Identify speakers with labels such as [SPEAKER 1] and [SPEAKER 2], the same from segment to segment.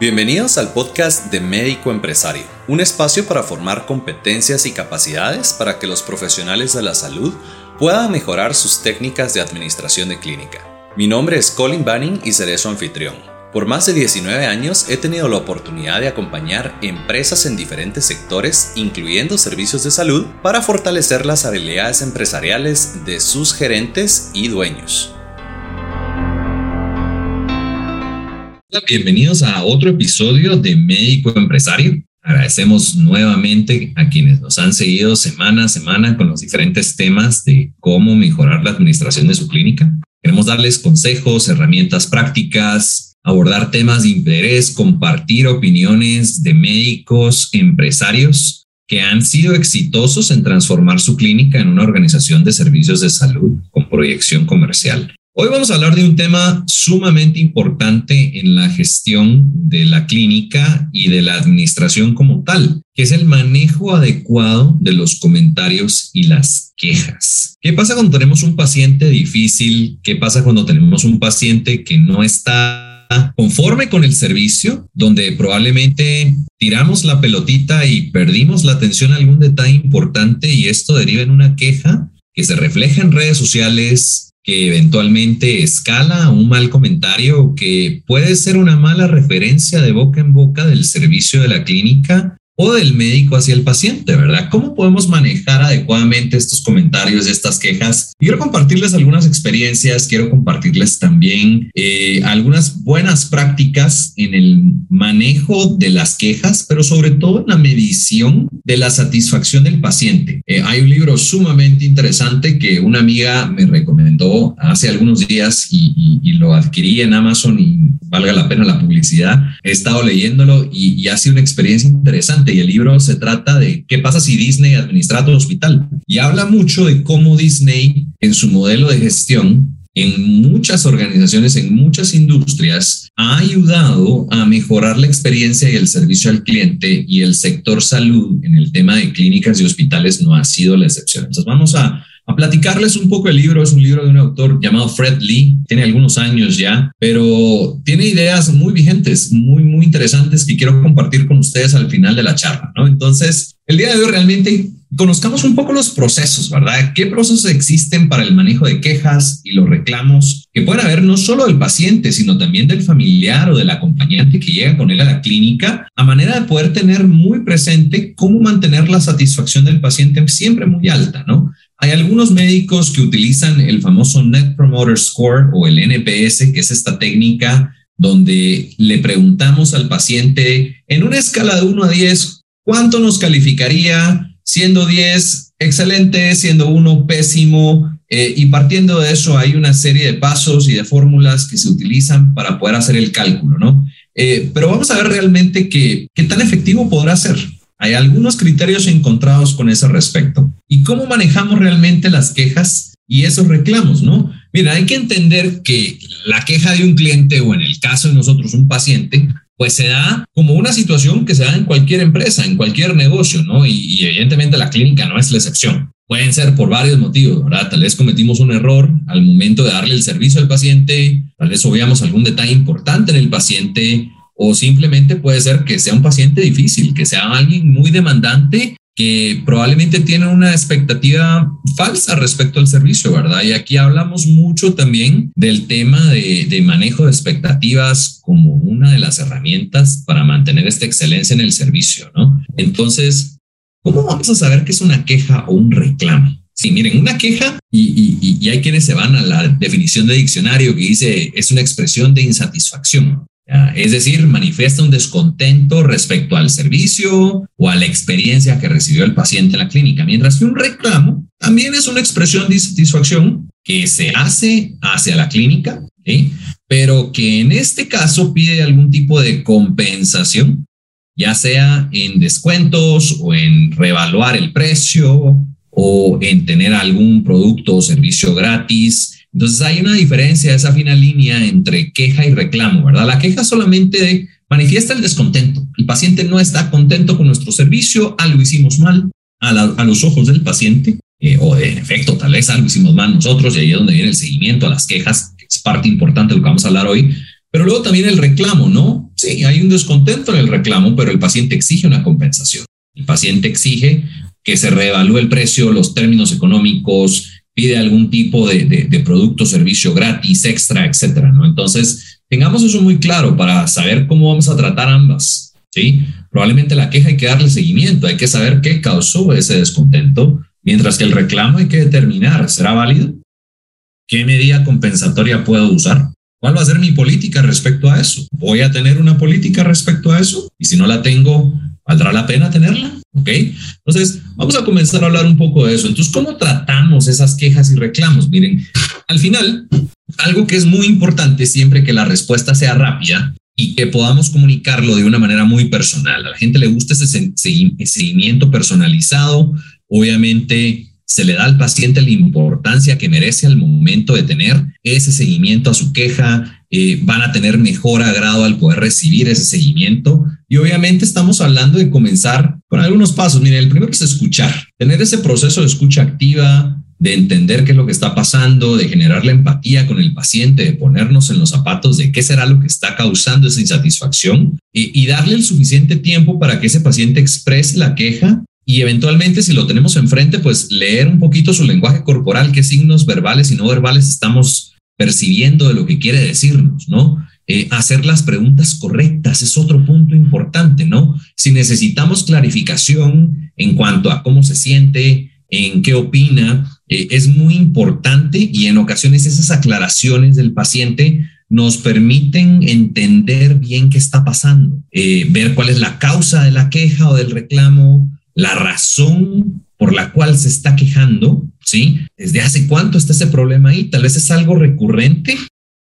[SPEAKER 1] Bienvenidos al podcast de Médico Empresario, un espacio para formar competencias y capacidades para que los profesionales de la salud puedan mejorar sus técnicas de administración de clínica. Mi nombre es Colin Banning y seré su anfitrión. Por más de 19 años he tenido la oportunidad de acompañar empresas en diferentes sectores, incluyendo servicios de salud, para fortalecer las habilidades empresariales de sus gerentes y dueños. Bienvenidos a otro episodio de Médico Empresario. Agradecemos nuevamente a quienes nos han seguido semana a semana con los diferentes temas de cómo mejorar la administración de su clínica. Queremos darles consejos, herramientas prácticas, abordar temas de interés, compartir opiniones de médicos, empresarios que han sido exitosos en transformar su clínica en una organización de servicios de salud con proyección comercial. Hoy vamos a hablar de un tema sumamente importante en la gestión de la clínica y de la administración como tal, que es el manejo adecuado de los comentarios y las quejas. ¿Qué pasa cuando tenemos un paciente difícil? ¿Qué pasa cuando tenemos un paciente que no está conforme con el servicio, donde probablemente tiramos la pelotita y perdimos la atención a algún detalle importante y esto deriva en una queja que se refleja en redes sociales, que eventualmente escala un mal comentario que puede ser una mala referencia de boca en boca del servicio de la clínica o del médico hacia el paciente, ¿verdad? ¿Cómo podemos manejar adecuadamente estos comentarios, estas quejas? Quiero compartirles algunas experiencias, quiero compartirles también eh, algunas buenas prácticas en el manejo de las quejas, pero sobre todo en la medición de la satisfacción del paciente. Eh, hay un libro sumamente interesante que una amiga me recomendó hace algunos días y, lo adquirí en Amazon y valga la pena la publicidad. He estado leyéndolo y, y ha sido una experiencia interesante y el libro se trata de qué pasa si Disney administra tu hospital. Y habla mucho de cómo Disney en su modelo de gestión en muchas organizaciones, en muchas industrias, ha ayudado a mejorar la experiencia y el servicio al cliente y el sector salud en el tema de clínicas y hospitales no ha sido la excepción. Entonces vamos a a platicarles un poco el libro. Es un libro de un autor llamado Fred Lee, tiene algunos años ya, pero tiene ideas muy vigentes, muy, muy interesantes que quiero compartir con ustedes al final de la charla, ¿no? Entonces, el día de hoy realmente conozcamos un poco los procesos, ¿verdad? ¿Qué procesos existen para el manejo de quejas y los reclamos que pueden haber no solo del paciente, sino también del familiar o del acompañante que llega con él a la clínica, a manera de poder tener muy presente cómo mantener la satisfacción del paciente siempre muy alta, ¿no? Hay algunos médicos que utilizan el famoso Net Promoter Score o el NPS, que es esta técnica donde le preguntamos al paciente en una escala de 1 a 10, ¿cuánto nos calificaría siendo 10 excelente, siendo 1 pésimo? Eh, y partiendo de eso hay una serie de pasos y de fórmulas que se utilizan para poder hacer el cálculo, ¿no? Eh, pero vamos a ver realmente qué tan efectivo podrá ser. Hay algunos criterios encontrados con ese respecto. ¿Y cómo manejamos realmente las quejas y esos reclamos, no? Mira, hay que entender que la queja de un cliente o en el caso de nosotros un paciente, pues se da como una situación que se da en cualquier empresa, en cualquier negocio, ¿no? Y, evidentemente la clínica no es la excepción. Pueden ser por varios motivos, ¿verdad? Tal vez cometimos un error al momento de darle el servicio al paciente, tal vez obviamos algún detalle importante en el paciente, o simplemente puede ser que sea un paciente difícil, que sea alguien muy demandante que probablemente tiene una expectativa falsa respecto al servicio, ¿verdad? Y aquí hablamos mucho también del tema de, manejo de expectativas como una de las herramientas para mantener esta excelencia en el servicio, ¿no? Entonces, ¿cómo vamos a saber qué es una queja o un reclamo? Sí, miren, una queja, y, y hay quienes se van a la definición de diccionario que dice es una expresión de insatisfacción. Es decir, manifiesta un descontento respecto al servicio o a la experiencia que recibió el paciente en la clínica, mientras que un reclamo también es una expresión de satisfacción que se hace hacia la clínica, pero que en este caso pide algún tipo de compensación, ya sea en descuentos o en revaluar el precio o en tener algún producto o servicio gratis entonces hay una diferencia, esa fina línea entre queja y reclamo, ¿verdad? La queja solamente manifiesta el descontento. El paciente no está contento con nuestro servicio, algo hicimos mal a, los ojos del paciente, eh, o en efecto, tal vez algo hicimos mal nosotros, y ahí es donde viene el seguimiento a las quejas, que es parte importante de lo que vamos a hablar hoy. Pero luego también el reclamo, ¿no? Sí, hay un descontento en el reclamo, pero el paciente exige una compensación. El paciente exige que se reevalúe el precio, los términos económicos, pide algún tipo de, de, producto, servicio gratis, extra, etcétera, ¿no? Entonces, tengamos eso muy claro para saber cómo vamos a tratar ambas, ¿sí? Probablemente la queja hay que darle seguimiento, hay que saber qué causó ese descontento, mientras que el reclamo hay que determinar, ¿será válido? ¿Qué medida compensatoria puedo usar? ¿Cuál va a ser mi política respecto a eso? ¿Voy a tener una política respecto a eso? Y si no la tengo, ¿valdrá la pena tenerla? ¿Ok? Entonces, vamos a comenzar a hablar un poco de eso. Entonces, ¿cómo tratamos esas quejas y reclamos? Miren, al final, algo que es muy importante siempre que la respuesta sea rápida y que podamos comunicarlo de una manera muy personal. A la gente le gusta ese seguimiento personalizado. Obviamente, se le da al paciente la importancia que merece al momento de tener ese seguimiento a su queja, eh, van a tener mejor agrado al poder recibir ese seguimiento. Y obviamente estamos hablando de comenzar con algunos pasos. Miren, el primero es escuchar, tener ese proceso de escucha activa, de entender qué es lo que está pasando, de generar la empatía con el paciente, de ponernos en los zapatos de qué será lo que está causando esa insatisfacción y darle el suficiente tiempo para que ese paciente exprese la queja y eventualmente si lo tenemos enfrente, pues leer un poquito su lenguaje corporal, qué signos verbales y no verbales estamos percibiendo de lo que quiere decirnos, ¿no? Eh, hacer las preguntas correctas es otro punto importante, ¿no? Si necesitamos clarificación en cuanto a cómo se siente, en qué opina, eh, es muy importante y en ocasiones esas aclaraciones del paciente nos permiten entender bien qué está pasando, eh, ver cuál es la causa de la queja o del reclamo, la razón por la cual se está quejando, ¿sí? ¿Desde hace cuánto está ese problema ahí? Tal vez es algo recurrente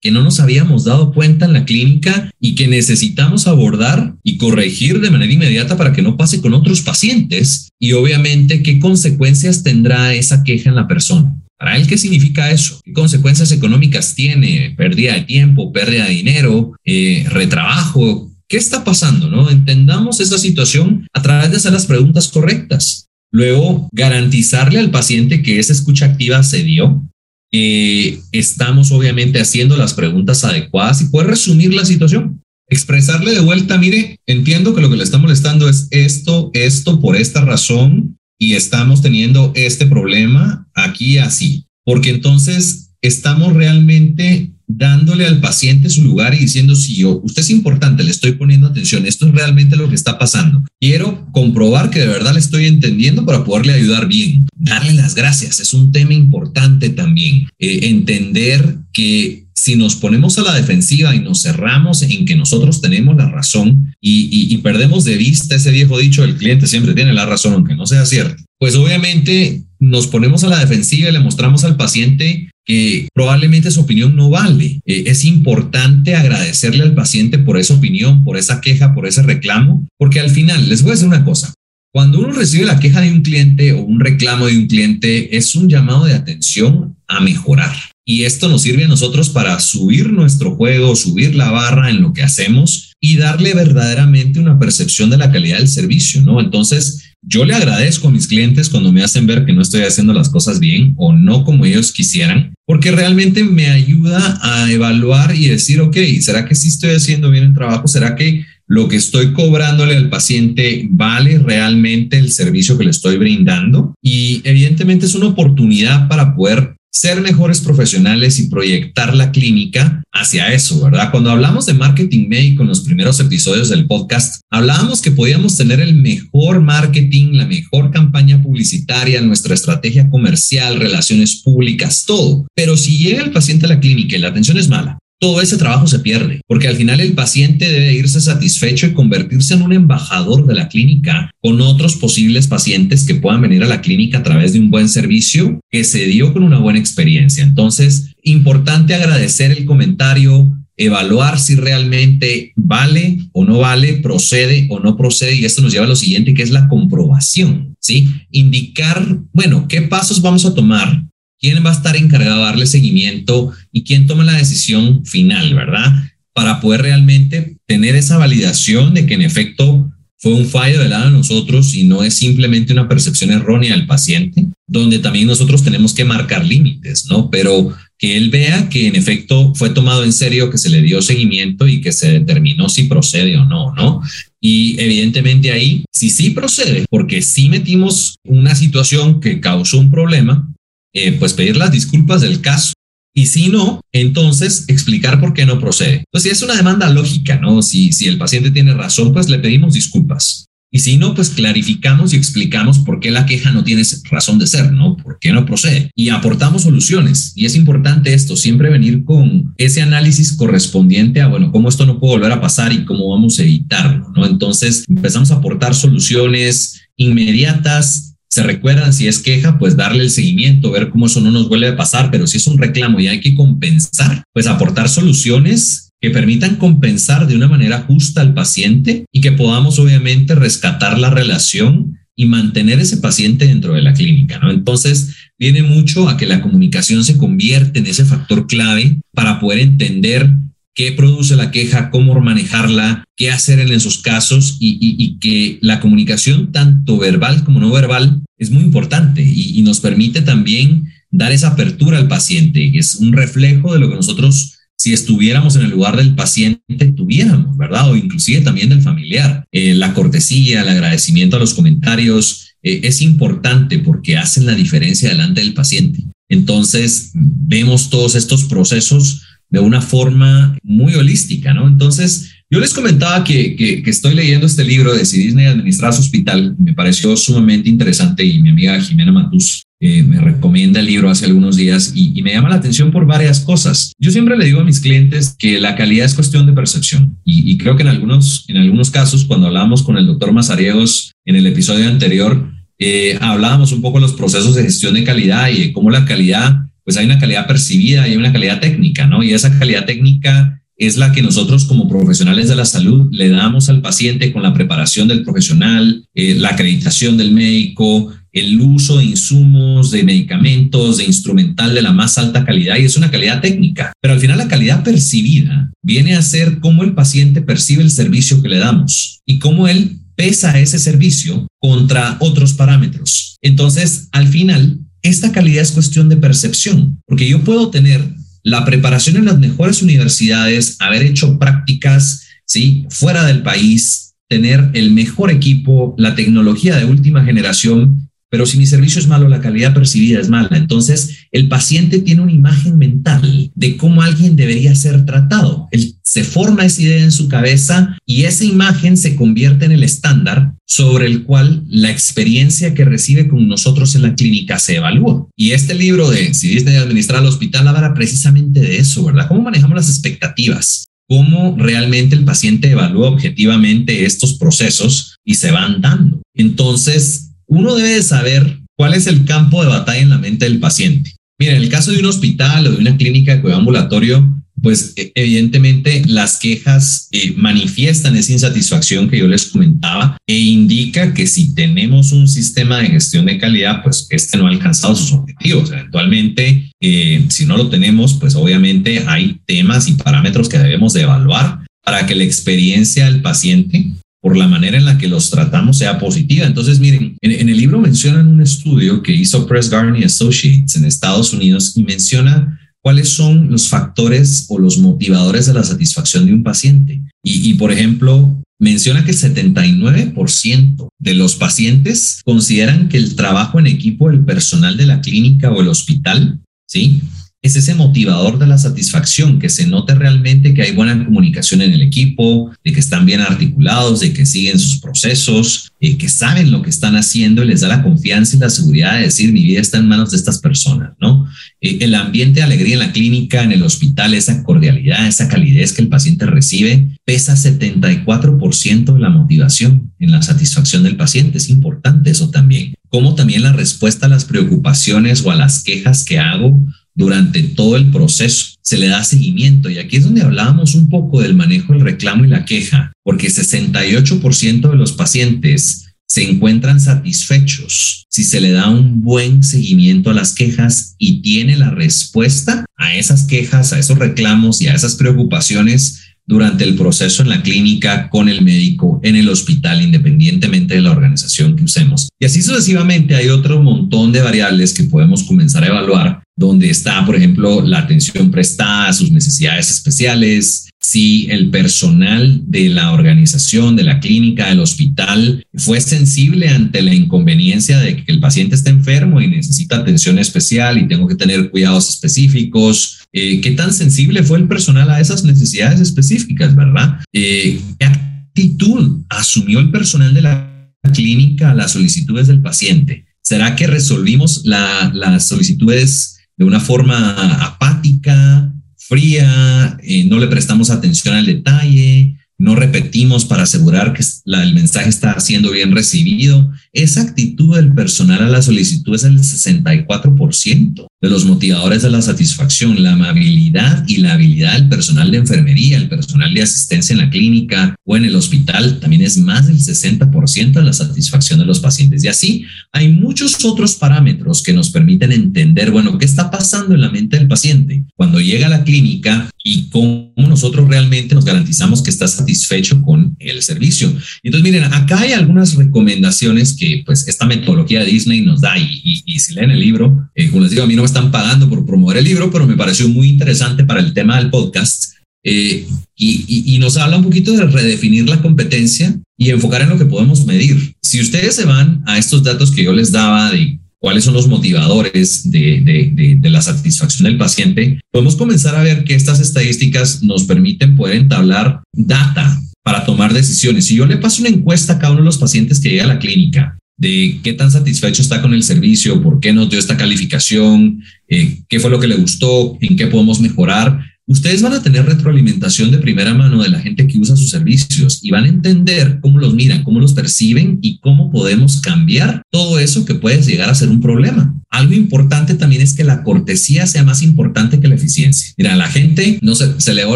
[SPEAKER 1] que no nos habíamos dado cuenta en la clínica y que necesitamos abordar y corregir de manera inmediata para que no pase con otros pacientes y obviamente qué consecuencias tendrá esa queja en la persona. Para él, ¿qué significa eso? ¿Qué consecuencias económicas tiene? Pérdida de tiempo, pérdida de dinero, eh, retrabajo, ¿Qué está pasando? No? Entendamos esa situación a través de hacer las preguntas correctas. Luego, garantizarle al paciente que esa escucha activa se dio, que estamos obviamente haciendo las preguntas adecuadas y poder resumir la situación. Expresarle de vuelta, mire, entiendo que lo que le está molestando es esto, esto, por esta razón, y estamos teniendo este problema aquí así. Porque entonces estamos realmente dándole al paciente su lugar y diciendo, si yo, usted es importante, le estoy poniendo atención, esto es realmente lo que está pasando. Quiero comprobar que de verdad le estoy entendiendo para poderle ayudar bien. Darle las gracias es un tema importante también. Eh, entender que si nos ponemos a la defensiva y nos cerramos en que nosotros tenemos la razón y, y perdemos de vista ese viejo dicho, el cliente siempre tiene la razón, aunque no sea cierto, pues obviamente nos ponemos a la defensiva y le mostramos al paciente que probablemente su opinión no vale. Eh, es importante agradecerle al paciente por esa opinión, por esa queja, por ese reclamo, porque al final, les voy a decir una cosa, cuando uno recibe la queja de un cliente o un reclamo de un cliente, es un llamado de atención a mejorar. Y esto nos sirve a nosotros para subir nuestro juego, subir la barra en lo que hacemos y darle verdaderamente una percepción de la calidad del servicio, ¿no? Entonces, yo le agradezco a mis clientes cuando me hacen ver que no estoy haciendo las cosas bien o no como ellos quisieran, porque realmente me ayuda a evaluar y decir, ok, ¿será que sí estoy haciendo bien el trabajo? ¿Será que lo que estoy cobrándole al paciente vale realmente el servicio que le estoy brindando? Y evidentemente es una oportunidad para poder ser mejores profesionales y proyectar la clínica hacia eso, ¿verdad? Cuando hablamos de marketing médico en los primeros episodios del podcast, hablábamos que podíamos tener el mejor marketing, la mejor campaña publicitaria, nuestra estrategia comercial, relaciones públicas, todo. Pero si llega el paciente a la clínica y la atención es mala, todo ese trabajo se pierde, porque al final el paciente debe irse satisfecho y convertirse en un embajador de la clínica con otros posibles pacientes que puedan venir a la clínica a través de un buen servicio que se dio con una buena experiencia. Entonces, importante agradecer el comentario, evaluar si realmente vale o no vale, procede o no procede. Y esto nos lleva a lo siguiente, que es la comprobación, ¿sí? Indicar, bueno, qué pasos vamos a tomar quién va a estar encargado de darle seguimiento y quién toma la decisión final, ¿verdad? Para poder realmente tener esa validación de que en efecto fue un fallo del lado de nosotros y no es simplemente una percepción errónea del paciente, donde también nosotros tenemos que marcar límites, ¿no? Pero que él vea que en efecto fue tomado en serio, que se le dio seguimiento y que se determinó si procede o no, ¿no? Y evidentemente ahí, si sí procede, porque sí metimos una situación que causó un problema, eh, pues pedir las disculpas del caso. Y si no, entonces explicar por qué no procede. Pues si es una demanda lógica, ¿no? Si, si el paciente tiene razón, pues le pedimos disculpas. Y si no, pues clarificamos y explicamos por qué la queja no tiene razón de ser, ¿no? ¿Por qué no procede? Y aportamos soluciones. Y es importante esto, siempre venir con ese análisis correspondiente a, bueno, cómo esto no puede volver a pasar y cómo vamos a evitarlo, ¿no? Entonces empezamos a aportar soluciones inmediatas se recuerdan si es queja, pues darle el seguimiento, ver cómo eso no nos vuelve a pasar, pero si es un reclamo y hay que compensar, pues aportar soluciones que permitan compensar de una manera justa al paciente y que podamos obviamente rescatar la relación y mantener ese paciente dentro de la clínica. Entonces, viene mucho a que la comunicación se convierte en ese factor clave para poder entender qué produce la queja, cómo manejarla, qué hacer en esos casos y, que la comunicación, tanto verbal como no verbal, es muy importante y, nos permite también dar esa apertura al paciente, que es un reflejo de lo que nosotros si estuviéramos en el lugar del paciente, tuviéramos, ¿verdad? O inclusive también del familiar. Eh, la cortesía, el agradecimiento a los comentarios eh, es importante porque hacen la diferencia delante del paciente. Entonces, vemos todos estos procesos de una forma muy holística, ¿no? Entonces, yo les comentaba que, que, estoy leyendo este libro de Si Disney administra su hospital, me pareció sumamente interesante y mi amiga Jimena Matus eh, me recomienda el libro hace algunos días y, me llama la atención por varias cosas. Yo siempre le digo a mis clientes que la calidad es cuestión de percepción y, creo que en algunos, en algunos casos, cuando hablábamos con el doctor Mazariegos en el episodio anterior, eh, hablábamos un poco de los procesos de gestión de calidad y de cómo la calidad, pues hay una calidad percibida y hay una calidad técnica, ¿no? Y esa calidad técnica es la que nosotros como profesionales de la salud le damos al paciente con la preparación del profesional, eh, la acreditación del médico, el uso de insumos, de medicamentos, de instrumental de la más alta calidad y es una calidad técnica. Pero al final la calidad percibida viene a ser cómo el paciente percibe el servicio que le damos y cómo él pesa ese servicio contra otros parámetros. Entonces, al final, esta calidad es cuestión de percepción, porque yo puedo tener la preparación en las mejores universidades, haber hecho prácticas, ¿sí? Fuera del país, tener el mejor equipo, la tecnología de última generación, pero si mi servicio es malo, la calidad percibida es mala. Entonces, el paciente tiene una imagen mental de cómo alguien debería ser tratado. Él se forma esa idea en su cabeza y esa imagen se convierte en el estándar sobre el cual la experiencia que recibe con nosotros en la clínica se evalúa. Y este libro de Si Disney administrar el hospital habla precisamente de eso, ¿verdad? ¿Cómo manejamos las expectativas? cómo realmente el paciente evalúa objetivamente estos procesos y se van dando. Entonces, uno debe de saber cuál es el campo de batalla en la mente del paciente. Mira, en el caso de un hospital o de una clínica de cuidado ambulatorio, pues e, evidentemente las quejas eh, manifiestan esa insatisfacción que yo les comentaba e indica que si tenemos un sistema de gestión de calidad, pues este no ha alcanzado sus objetivos. Eventualmente, eh, si no lo tenemos, pues obviamente hay temas y parámetros que debemos de evaluar para que la experiencia del paciente por la manera en la que los tratamos sea positiva. Entonces, miren, en, el libro mencionan un estudio que hizo Press Garney Associates en Estados Unidos y menciona cuáles son los factores o los motivadores de la satisfacción de un paciente. Y, y por ejemplo, menciona que el 79% de los pacientes consideran que el trabajo en equipo del personal de la clínica o el hospital, ¿sí? Es ese motivador de la satisfacción, que se note realmente que hay buena comunicación en el equipo, de que están bien articulados, de que siguen sus procesos, eh, que saben lo que están haciendo y les da la confianza y la seguridad de decir mi vida está en manos de estas personas, ¿no? Eh, el ambiente de alegría en la clínica, en el hospital, esa cordialidad, esa calidez que el paciente recibe, pesa 74% de la motivación en la satisfacción del paciente. Es importante eso también. Como también la respuesta a las preocupaciones o a las quejas que hago durante todo el proceso. Se le da seguimiento y aquí es donde hablábamos un poco del manejo del reclamo y la queja, porque 68% de los pacientes se encuentran satisfechos si se le da un buen seguimiento a las quejas y tiene la respuesta a esas quejas, a esos reclamos y a esas preocupaciones durante el proceso en la clínica, con el médico, en el hospital, independientemente de la organización que usemos. Y así sucesivamente hay otro montón de variables que podemos comenzar a evaluar, donde está, por ejemplo, la atención prestada a sus necesidades especiales, si el personal de la organización, de la clínica, del hospital fue sensible ante la inconveniencia de que el paciente está enfermo y necesita atención especial y tengo que tener cuidados específicos. Eh, ¿Qué tan sensible fue el personal a esas necesidades específicas, verdad? Eh, ¿Qué actitud asumió el personal de la clínica a las solicitudes del paciente? ¿Será que resolvimos las solicitudes de una forma apática? Fría, eh, no le prestamos atención al detalle, no repetimos para asegurar que el mensaje está siendo bien recibido. Esa actitud del personal a la solicitud es el 64% de los motivadores de la satisfacción, la amabilidad y la habilidad del personal de enfermería, el personal de asistencia en la clínica o en el hospital, también es más del 60% de la satisfacción de los pacientes. Y así hay muchos otros parámetros que nos permiten entender, bueno, qué está pasando en la mente del paciente cuando llega a la clínica y cómo nosotros realmente nos garantizamos que está satisfecho con el servicio. Entonces, miren, acá hay algunas recomendaciones que pues esta metodología de Disney nos da y, si leen el libro, eh, como les digo, a mí no me están pagando por promover el libro, pero me pareció muy interesante para el tema del podcast. Eh, y, y, nos habla un poquito de redefinir la competencia y enfocar en lo que podemos medir. Si ustedes se van a estos datos que yo les daba de cuáles son los motivadores de, la satisfacción del paciente, podemos comenzar a ver que estas estadísticas nos permiten poder entablar data para tomar decisiones. Si yo le paso una encuesta a cada uno de los pacientes que llega a la clínica de qué tan satisfecho está con el servicio, por qué nos dio esta calificación, eh, qué fue lo que le gustó, en qué podemos mejorar, ustedes van a tener retroalimentación de primera mano de la gente que usa sus servicios y van a entender cómo los miran, cómo los perciben y cómo podemos cambiar todo eso que puede llegar a ser un problema. Algo importante también es que la cortesía sea más importante que la eficiencia. Mira, la gente no se, se le va a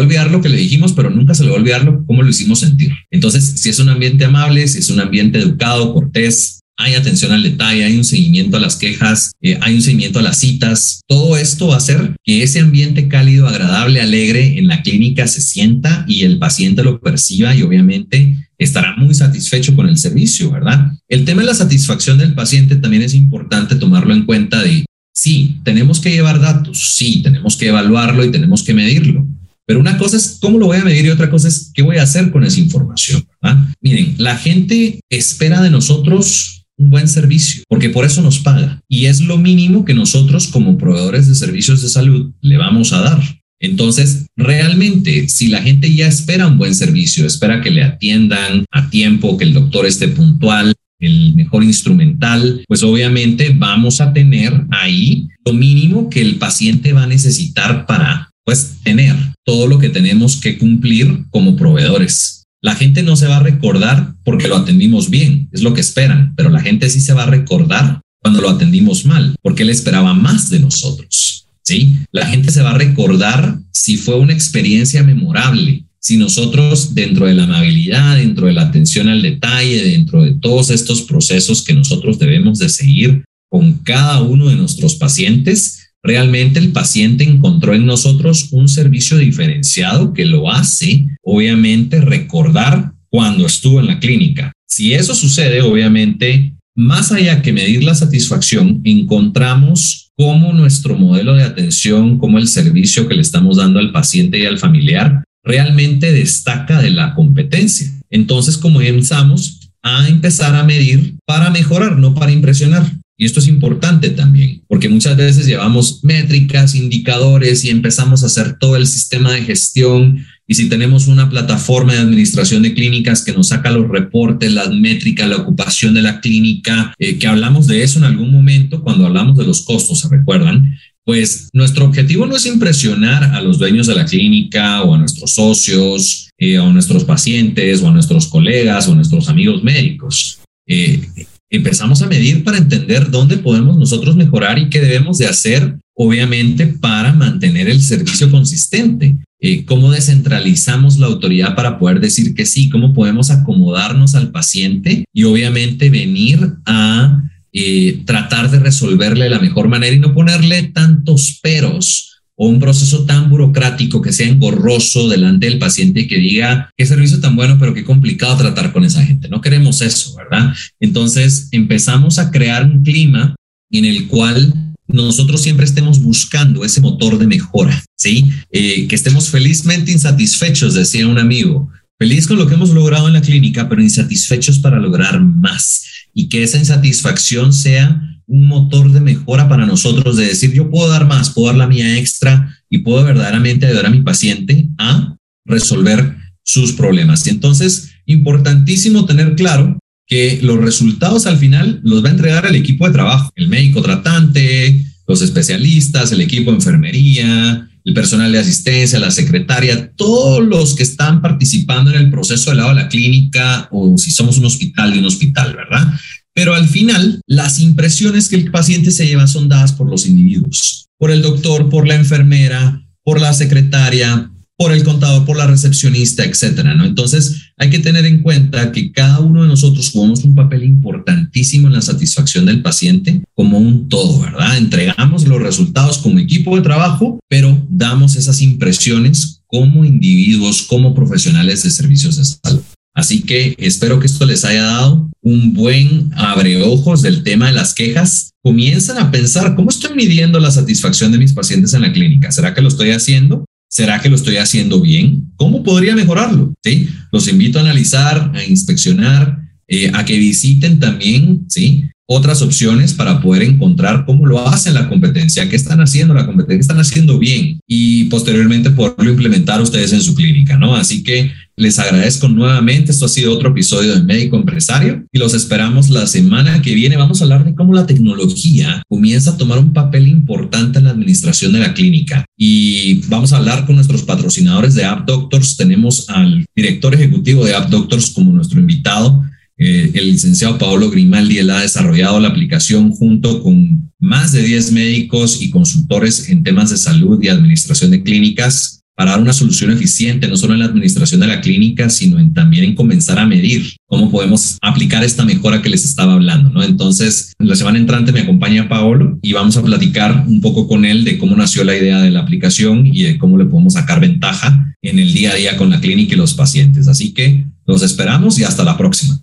[SPEAKER 1] olvidar lo que le dijimos, pero nunca se le va a olvidar lo, cómo lo hicimos sentir. Entonces, si es un ambiente amable, si es un ambiente educado, cortés, hay atención al detalle, hay un seguimiento a las quejas, eh, hay un seguimiento a las citas. Todo esto va a hacer que ese ambiente cálido, agradable, alegre en la clínica se sienta y el paciente lo perciba y obviamente estará muy satisfecho con el servicio, ¿verdad? El tema de la satisfacción del paciente también es importante tomarlo en cuenta de, sí, tenemos que llevar datos, sí, tenemos que evaluarlo y tenemos que medirlo. Pero una cosa es cómo lo voy a medir y otra cosa es qué voy a hacer con esa información. ¿verdad? Miren, la gente espera de nosotros un buen servicio, porque por eso nos paga. Y es lo mínimo que nosotros como proveedores de servicios de salud le vamos a dar. Entonces, realmente, si la gente ya espera un buen servicio, espera que le atiendan a tiempo, que el doctor esté puntual, el mejor instrumental, pues obviamente vamos a tener ahí lo mínimo que el paciente va a necesitar para, pues, tener todo lo que tenemos que cumplir como proveedores. La gente no se va a recordar porque lo atendimos bien, es lo que esperan, pero la gente sí se va a recordar cuando lo atendimos mal, porque él esperaba más de nosotros. ¿sí? La gente se va a recordar si fue una experiencia memorable, si nosotros dentro de la amabilidad, dentro de la atención al detalle, dentro de todos estos procesos que nosotros debemos de seguir con cada uno de nuestros pacientes, Realmente el paciente encontró en nosotros un servicio diferenciado que lo hace, obviamente, recordar cuando estuvo en la clínica. Si eso sucede, obviamente, más allá que medir la satisfacción, encontramos cómo nuestro modelo de atención, cómo el servicio que le estamos dando al paciente y al familiar realmente destaca de la competencia. Entonces, como comenzamos a empezar a medir para mejorar, no para impresionar. Y esto es importante también, porque muchas veces llevamos métricas, indicadores y empezamos a hacer todo el sistema de gestión. Y si tenemos una plataforma de administración de clínicas que nos saca los reportes, las métricas, la ocupación de la clínica, eh, que hablamos de eso en algún momento cuando hablamos de los costos, ¿se recuerdan? Pues nuestro objetivo no es impresionar a los dueños de la clínica o a nuestros socios eh, o a nuestros pacientes o a nuestros colegas o a nuestros amigos médicos. Eh, empezamos a medir para entender dónde podemos nosotros mejorar y qué debemos de hacer, obviamente, para mantener el servicio consistente. Eh, cómo descentralizamos la autoridad para poder decir que sí, cómo podemos acomodarnos al paciente y obviamente venir a eh, tratar de resolverle de la mejor manera y no ponerle tantos peros o un proceso tan burocrático que sea engorroso delante del paciente que diga qué servicio tan bueno, pero qué complicado tratar con esa gente. No queremos eso, ¿verdad? Entonces empezamos a crear un clima en el cual nosotros siempre estemos buscando ese motor de mejora, ¿sí? Eh, que estemos felizmente insatisfechos, decía un amigo, feliz con lo que hemos logrado en la clínica, pero insatisfechos para lograr más y que esa insatisfacción sea un motor de mejora para nosotros, de decir, yo puedo dar más, puedo dar la mía extra y puedo verdaderamente ayudar a mi paciente a resolver sus problemas. Y entonces, importantísimo tener claro que los resultados al final los va a entregar el equipo de trabajo, el médico tratante, los especialistas, el equipo de enfermería, el personal de asistencia, la secretaria, todos los que están participando en el proceso del lado de la clínica o si somos un hospital de un hospital, ¿verdad? Pero al final, las impresiones que el paciente se lleva son dadas por los individuos, por el doctor, por la enfermera, por la secretaria, por el contador, por la recepcionista, etcétera, ¿no? Entonces, hay que tener en cuenta que cada uno de nosotros jugamos un papel importantísimo en la satisfacción del paciente como un todo, ¿verdad? Entregamos los resultados como equipo de trabajo, pero damos esas impresiones como individuos, como profesionales de servicios de salud. Así que espero que esto les haya dado un buen abreojos del tema de las quejas. Comienzan a pensar, ¿cómo estoy midiendo la satisfacción de mis pacientes en la clínica? ¿Será que lo estoy haciendo? ¿Será que lo estoy haciendo bien? ¿Cómo podría mejorarlo? ¿Sí? Los invito a analizar, a inspeccionar, eh, a que visiten también, ¿sí? otras opciones para poder encontrar cómo lo hacen la competencia, qué están haciendo la competencia, qué están haciendo bien y posteriormente poderlo implementar ustedes en su clínica, ¿no? Así que les agradezco nuevamente. Esto ha sido otro episodio de Médico Empresario y los esperamos la semana que viene. Vamos a hablar de cómo la tecnología comienza a tomar un papel importante en la administración de la clínica y vamos a hablar con nuestros patrocinadores de App Doctors. Tenemos al director ejecutivo de App Doctors como nuestro invitado eh, el licenciado Paolo Grimaldi, él ha desarrollado la aplicación junto con más de 10 médicos y consultores en temas de salud y administración de clínicas para dar una solución eficiente, no solo en la administración de la clínica, sino también en comenzar a medir cómo podemos aplicar esta mejora que les estaba hablando, ¿no? Entonces, la semana entrante me acompaña Paolo y vamos a platicar un poco con él de cómo nació la idea de la aplicación y de cómo le podemos sacar ventaja en el día a día con la clínica y los pacientes. Así que los esperamos y hasta la próxima.